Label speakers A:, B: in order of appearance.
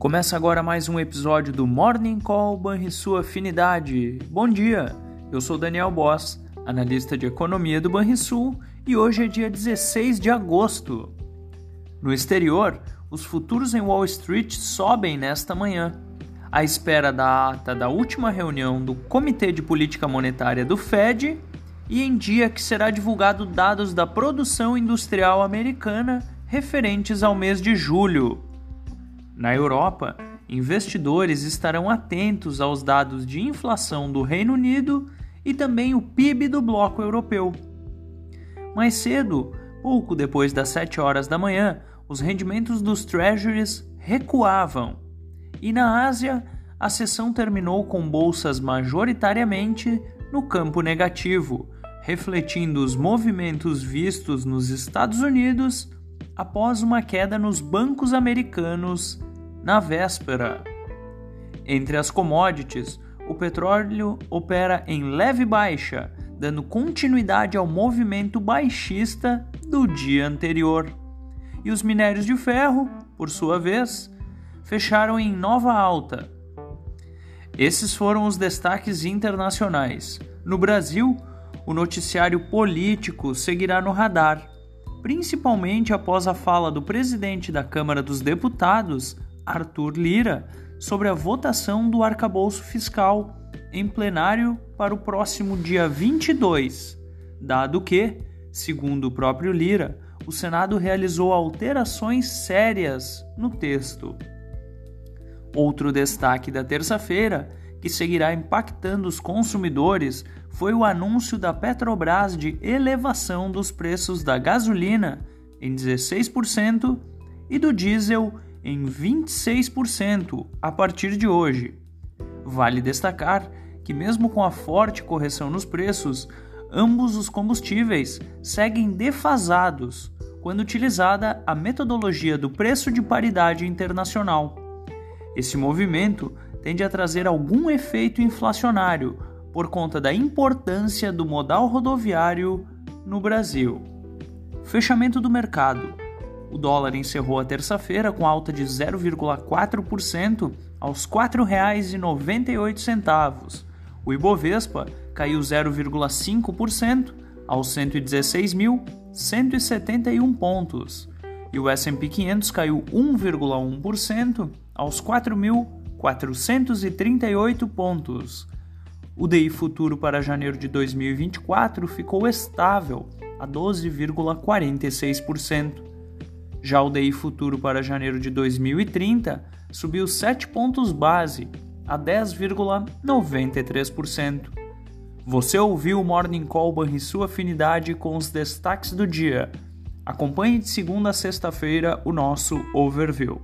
A: Começa agora mais um episódio do Morning Call Banrisul Afinidade. Bom dia, eu sou Daniel Boss, analista de economia do Banrisul e hoje é dia 16 de agosto. No exterior, os futuros em Wall Street sobem nesta manhã, à espera da ata da última reunião do Comitê de Política Monetária do Fed e em dia que será divulgado dados da produção industrial americana referentes ao mês de julho. Na Europa, investidores estarão atentos aos dados de inflação do Reino Unido e também o PIB do bloco europeu. Mais cedo, pouco depois das 7 horas da manhã, os rendimentos dos treasuries recuavam. E na Ásia, a sessão terminou com bolsas majoritariamente no campo negativo, refletindo os movimentos vistos nos Estados Unidos após uma queda nos bancos americanos na véspera. Entre as commodities, o petróleo opera em leve baixa, dando continuidade ao movimento baixista do dia anterior. E os minérios de ferro, por sua vez, fecharam em nova alta. Esses foram os destaques internacionais. No Brasil, o noticiário político seguirá no radar, principalmente após a fala do presidente da Câmara dos Deputados, Arthur Lira sobre a votação do arcabouço fiscal em plenário para o próximo dia 22, dado que, segundo o próprio Lira, o Senado realizou alterações sérias no texto. Outro destaque da terça-feira, que seguirá impactando os consumidores, foi o anúncio da Petrobras de elevação dos preços da gasolina em 16% e do diesel em 26% a partir de hoje. Vale destacar que, mesmo com a forte correção nos preços, ambos os combustíveis seguem defasados quando utilizada a metodologia do preço de paridade internacional. Esse movimento tende a trazer algum efeito inflacionário por conta da importância do modal rodoviário no Brasil. Fechamento do mercado. O dólar encerrou a terça-feira com alta de 0,4% aos R$ 4,98. O Ibovespa caiu 0,5% aos 116.171 pontos. E o S&P 500 caiu 1,1% aos 4.438 pontos. O DI futuro para janeiro de 2024 ficou estável a 12,46%. Já o DI futuro para janeiro de 2030 subiu 7 pontos base a 10,93%. Você ouviu o Morning Call e sua afinidade com os destaques do dia. Acompanhe de segunda a sexta-feira o nosso overview.